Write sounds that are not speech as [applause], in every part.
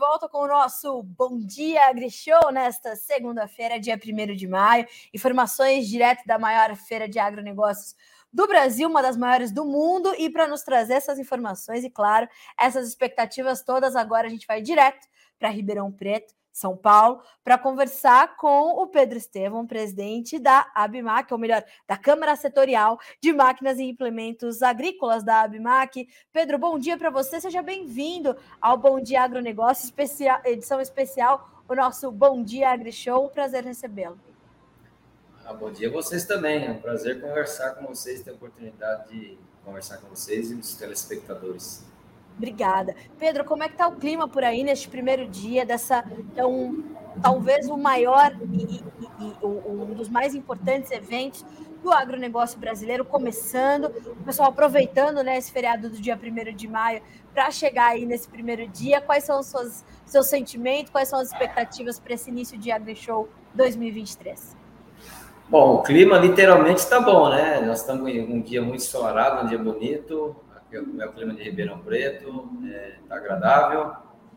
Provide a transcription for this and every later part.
volta com o nosso Bom Dia AgriShow nesta segunda-feira, dia 1 de maio. Informações direto da maior feira de agronegócios do Brasil, uma das maiores do mundo. E para nos trazer essas informações e, claro, essas expectativas todas, agora a gente vai direto para Ribeirão Preto são Paulo, para conversar com o Pedro Estevam, presidente da ABMAC, ou melhor, da Câmara Setorial de Máquinas e Implementos Agrícolas da ABMAC. Pedro, bom dia para você, seja bem-vindo ao Bom Dia Agronegócio, especial, edição especial, o nosso Bom Dia AgriShow. Prazer recebê-lo. Ah, bom dia a vocês também, é um prazer conversar com vocês, ter a oportunidade de conversar com vocês e os telespectadores. Obrigada. Pedro, como é que está o clima por aí neste primeiro dia dessa um, talvez o maior e, e, e, um dos mais importantes eventos do agronegócio brasileiro começando, o pessoal aproveitando né, esse feriado do dia 1 de maio para chegar aí nesse primeiro dia. Quais são os seus, seus sentimentos, quais são as expectativas para esse início de AgriShow 2023? Bom, o clima literalmente está bom, né? Nós estamos em um dia muito ensolarado, um dia bonito, o clima de Ribeirão Preto está é, tá agradável,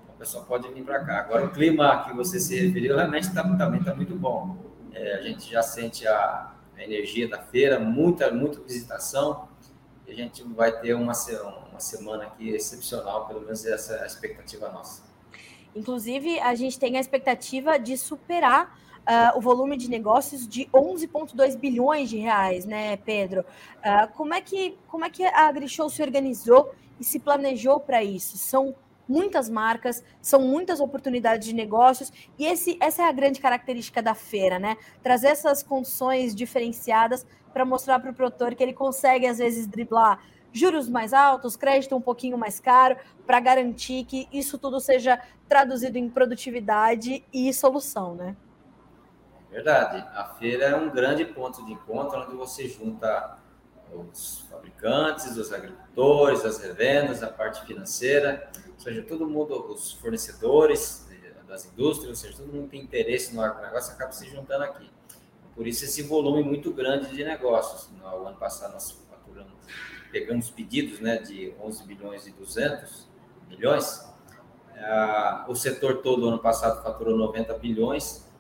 o pessoal pode vir para cá. Agora, o clima que você se referiu realmente tá, também está muito bom. É, a gente já sente a, a, energia da feira, muita, muita visitação, e a gente vai ter uma, uma semana aqui excepcional, pelo menos essa é a expectativa nossa. Inclusive, a gente tem a expectativa de superar uh, o volume de negócios de 11,2 bilhões de reais, né, Pedro? Uh, como, é que, como é que a AgriShow se organizou e se planejou para isso? São muitas marcas, são muitas oportunidades de negócios, e esse, essa é a grande característica da feira, né? Trazer essas condições diferenciadas para mostrar para o produtor que ele consegue, às vezes, driblar juros mais altos, crédito um pouquinho mais caro, para garantir que isso tudo seja traduzido em produtividade e solução, né? Verdade. A feira é um grande ponto de encontro onde você junta os fabricantes, os agricultores, as revendas, a parte financeira, ou seja, todo mundo, os fornecedores das indústrias, ou seja, todo mundo tem interesse no agronegócio, acaba se juntando aqui. Por isso, esse volume muito grande de negócios. No ano passado, nós faturamos, pegamos pedidos né, de 11 bilhões e 200 milhões. Ah, o setor todo, ano passado, faturou 90 bilhões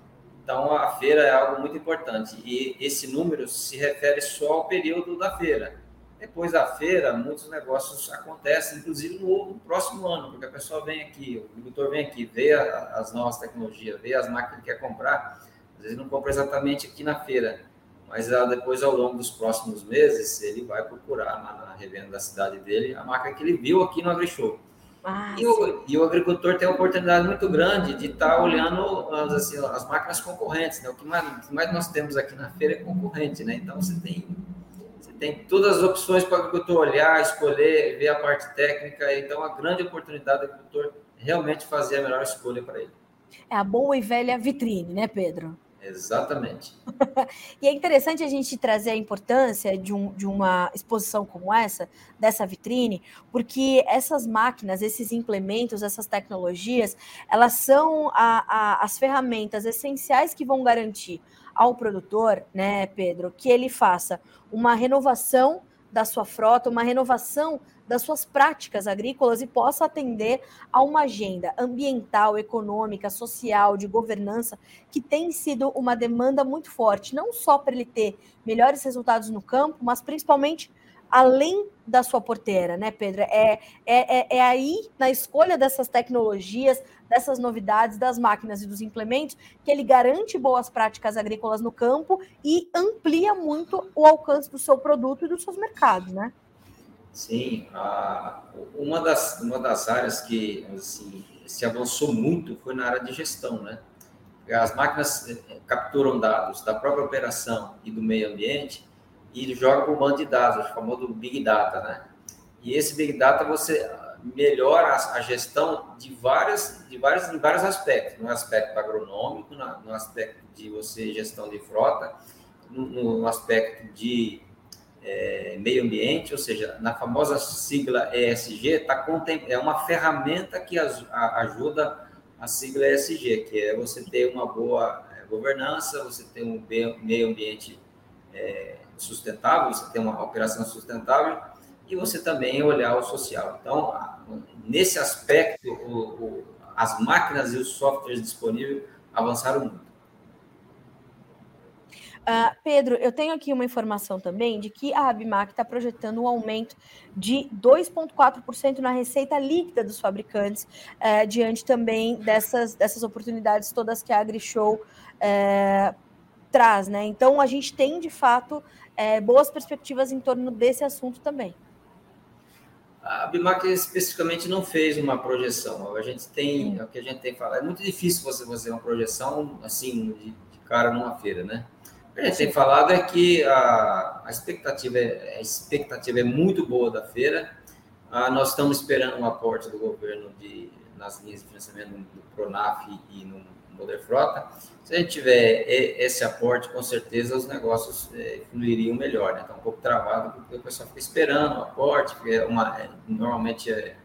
então, a feira é algo muito importante e esse número se refere só ao período da feira. Depois da feira, muitos negócios acontecem, inclusive no, próximo ano, porque a pessoa vem aqui, o agricultor vem aqui, vê a, as novas tecnologias, vê as máquinas que quer comprar, às vezes não compra exatamente aqui na feira, mas depois, ao longo dos próximos meses, ele vai procurar na, na revenda da cidade dele a máquina que ele viu aqui no AgriShow. Ah, e, o, e, o, agricultor tem uma oportunidade muito grande de estar tá olhando as, assim, as máquinas concorrentes. Né? O que mais, o que mais nós temos aqui na feira é concorrente. Né? Então, você tem, você tem todas as opções para o agricultor olhar, escolher, ver a parte técnica. Então, a grande oportunidade do agricultor realmente fazer a melhor escolha para ele. É a boa e velha vitrine, né, Pedro? Exatamente. [laughs] e é interessante a gente trazer a importância de, um, de uma exposição como essa, dessa vitrine, porque essas máquinas, esses implementos, essas tecnologias, elas são a, a, as ferramentas essenciais que vão garantir ao produtor, né, Pedro, que ele faça uma renovação da sua frota, uma renovação das suas práticas agrícolas e possa atender a uma agenda ambiental, econômica, social, de governança, que tem sido uma demanda muito forte, não só para ele ter melhores resultados no campo, mas principalmente além da sua porteira, né, Pedro? É, é, é, é, aí, na escolha dessas tecnologias, dessas novidades, das máquinas e dos implementos, que ele garante boas práticas agrícolas no campo e amplia muito o alcance do seu produto e dos seus mercados, né? Sim, a, uma, das, uma das áreas que assim, se avançou muito foi na área de gestão, né? As máquinas eh, capturam dados da própria operação e do meio ambiente e jogam para o banco de dados, o famoso Big Data, né? E esse Big Data você melhora a, gestão de várias, de vários, em vários aspectos, no aspecto agronômico, no aspecto de você gestão de frota, no, no aspecto de é, meio ambiente, ou seja, na famosa sigla ESG, tá, é uma ferramenta que as, a, ajuda a sigla ESG, que é você ter uma boa é, governança, você ter um meio ambiente é, sustentável, você ter uma operação sustentável e você também olhar o social. Então, nesse aspecto, o, o, as máquinas e os softwares disponíveis avançaram muito. Uh, Pedro, eu tenho aqui uma informação também de que a Abimac está projetando um aumento de 2,4% na receita líquida dos fabricantes, uh, diante também dessas, dessas oportunidades todas que a AgriShow uh, traz, né? Então a gente tem de fato é, boas perspectivas em torno desse assunto também. A Bimac especificamente não fez uma projeção. A gente tem, é o que a gente tem falado, é muito difícil você fazer uma projeção assim de, de cara numa feira, né? O que a gente tem falado é que a, a, expectativa, é, a expectativa é muito boa da feira. Ah, nós estamos esperando um aporte do governo de, nas linhas de financiamento do Pronaf e no Poder Frota. Se a gente tiver esse aporte, com certeza os negócios é, fluiriam melhor. Está né? um pouco travado porque o pessoal fica esperando o aporte, porque é uma, é, normalmente é,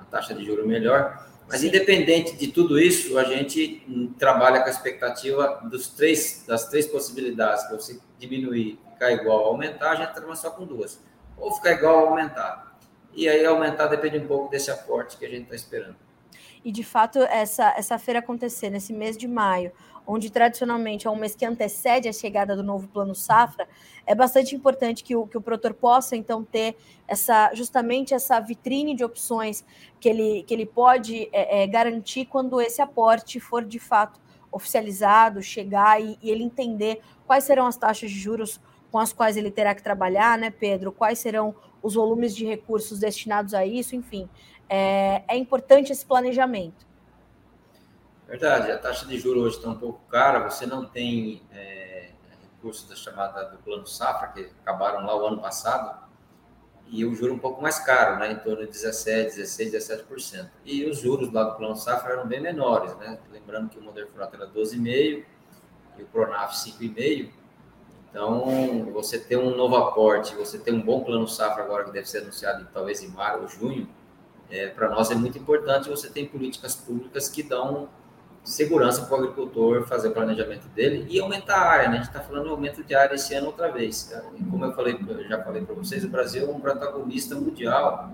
a taxa de juros melhor. Mas Sim. independente de tudo isso, a gente trabalha com a expectativa dos três, das três possibilidades, que você diminuir, ficar igual, aumentar, a gente trabalha só com duas. Ou ficar igual ou aumentar. E aí aumentar depende um pouco desse aporte que a gente está esperando. E de fato, essa, essa feira acontecer nesse mês de maio, onde tradicionalmente é um mês que antecede a chegada do novo plano safra, é bastante importante que o, que o produtor possa então ter essa justamente essa vitrine de opções que ele, que ele pode é, é, garantir quando esse aporte for de fato oficializado, chegar e, e ele entender quais serão as taxas de juros com as quais ele terá que trabalhar, né, Pedro? Quais serão os volumes de recursos destinados a isso, enfim. É, é importante esse planejamento. Verdade, a taxa de juros hoje está um pouco cara, você não tem é, recursos da chamada do plano safra, que acabaram lá o ano passado, e o juro um pouco mais caro, né, em torno de 17, 16, 17%. E os juros lá do plano safra eram bem menores, né? Lembrando que o Modern Frota era 12,5 e o Pronaf 5,5. Então, você ter um novo aporte, você ter um bom plano safra agora que deve ser anunciado talvez em maio ou junho, é, para nós é muito importante você ter políticas públicas que dão segurança para o agricultor fazer o planejamento dele e aumentar a área. Né? A gente está falando aumento de área esse ano outra vez. Como eu falei, eu já falei para vocês, o Brasil é um protagonista mundial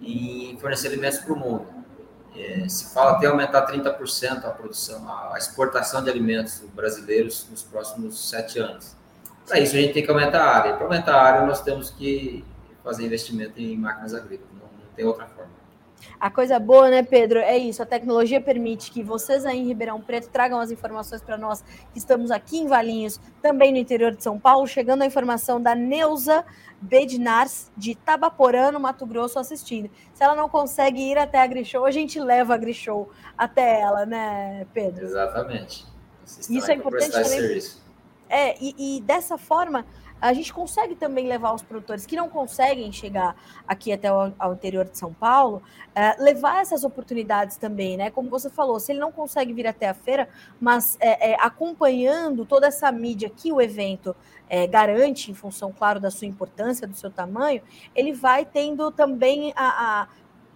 em fornecer alimentos para o mundo. É, se fala até aumentar 30% a produção, a exportação de alimentos brasileiros nos próximos sete anos. Para isso, a gente tem que aumentar a área. Para aumentar a área, nós temos que fazer investimento em máquinas agrícolas. Não, não tem outra forma. A coisa boa, né, Pedro? É isso. A tecnologia permite que vocês aí em Ribeirão Preto tragam as informações para nós que estamos aqui em Valinhos, também no interior de São Paulo, chegando a informação da Neuza Bednars, de Tabaporã, no Mato Grosso, assistindo. Se ela não consegue ir até a Grishow, a gente leva a Grishow até ela, né, Pedro? Exatamente. Isso é importante também. É, e, e dessa forma a gente consegue também levar os produtores que não conseguem chegar aqui até o ao interior de São Paulo, uh, levar essas oportunidades também, né? Como você falou, se ele não consegue vir até a feira, mas é, é, acompanhando toda essa mídia que o evento é, garante, em função, claro, da sua importância, do seu tamanho, ele vai tendo também a, a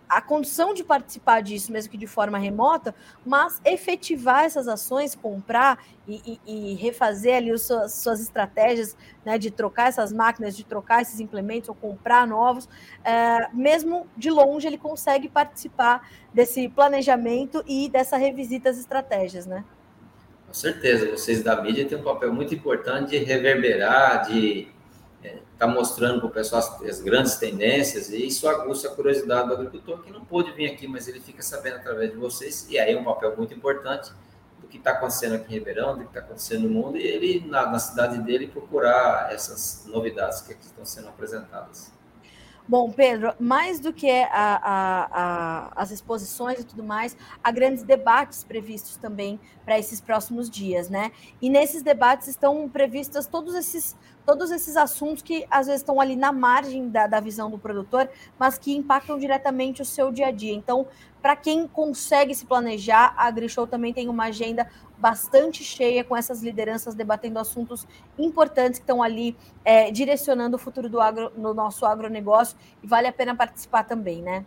a condição de participar disso, mesmo que de forma remota, mas efetivar essas ações, comprar e, e, e refazer ali as suas, suas estratégias né, de trocar essas máquinas, de trocar esses implementos ou comprar novos, é, mesmo de longe ele consegue participar desse planejamento e dessa revisita às estratégias, né? Com certeza, vocês da mídia têm um papel muito importante de reverberar, de está mostrando para o pessoal as, as, grandes tendências e isso aguça a curiosidade do agricultor que não pôde vir aqui, mas ele fica sabendo através de vocês e aí é um papel muito importante do que está acontecendo aqui em Ribeirão, do que está acontecendo no mundo e ele, na, na cidade dele, procurar essas novidades que aqui estão sendo apresentadas. Bom, Pedro, mais do que a, a, a, as exposições e tudo mais, há grandes debates previstos também para esses próximos dias, né? E nesses debates estão previstos todos esses, todos esses assuntos que às vezes estão ali na margem da, da visão do produtor, mas que impactam diretamente o seu dia a dia. Então, para quem consegue se planejar, a AgriShow também tem uma agenda bastante cheia com essas lideranças debatendo assuntos importantes que estão ali é, direcionando o futuro do agro, no nosso agronegócio e vale a pena participar também, né?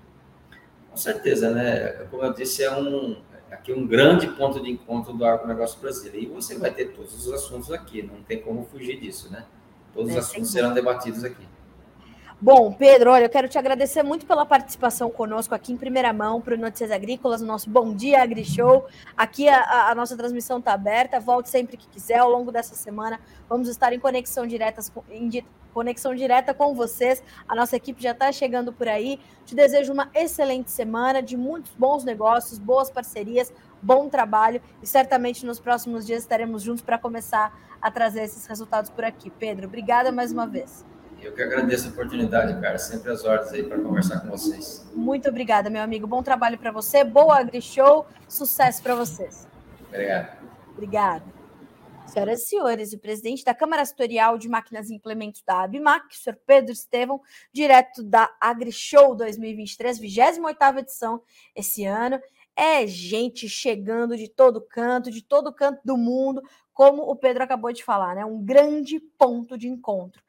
Com certeza, né? Como eu disse, é um aqui um grande ponto de encontro do agronegócio brasileiro. E você vai ter todos os assuntos aqui, não tem como fugir disso, né? Todos os é, assuntos serão debatidos aqui. Bom, Pedro, olha, eu quero te agradecer muito pela participação conosco aqui em primeira mão para o Notícias Agrícolas, o nosso Bom Dia Agri Show. Aqui a, a nossa transmissão está aberta, volte sempre que quiser. Ao longo dessa semana, vamos estar em conexão, diretas, em conexão direta com vocês. A nossa equipe já está chegando por aí. Te desejo uma excelente semana, de muitos bons negócios, boas parcerias, bom trabalho e certamente nos próximos dias estaremos juntos para começar a trazer esses resultados por aqui. Pedro, obrigada mais uma vez. Eu que agradeço a oportunidade, cara. Sempre as ordens aí para conversar com vocês. Muito obrigada, meu amigo. Bom trabalho para você. Boa AgriShow. Sucesso para vocês. Obrigado. Obrigada. Senhoras e senhores, o presidente da Câmara Setorial de Máquinas e Implementos da ABMAC, o senhor Pedro Estevão, direto da AgriShow 2023, 28ª edição esse ano. É gente chegando de todo canto, de todo canto do mundo, como o Pedro acabou de falar, né? Um grande ponto de encontro.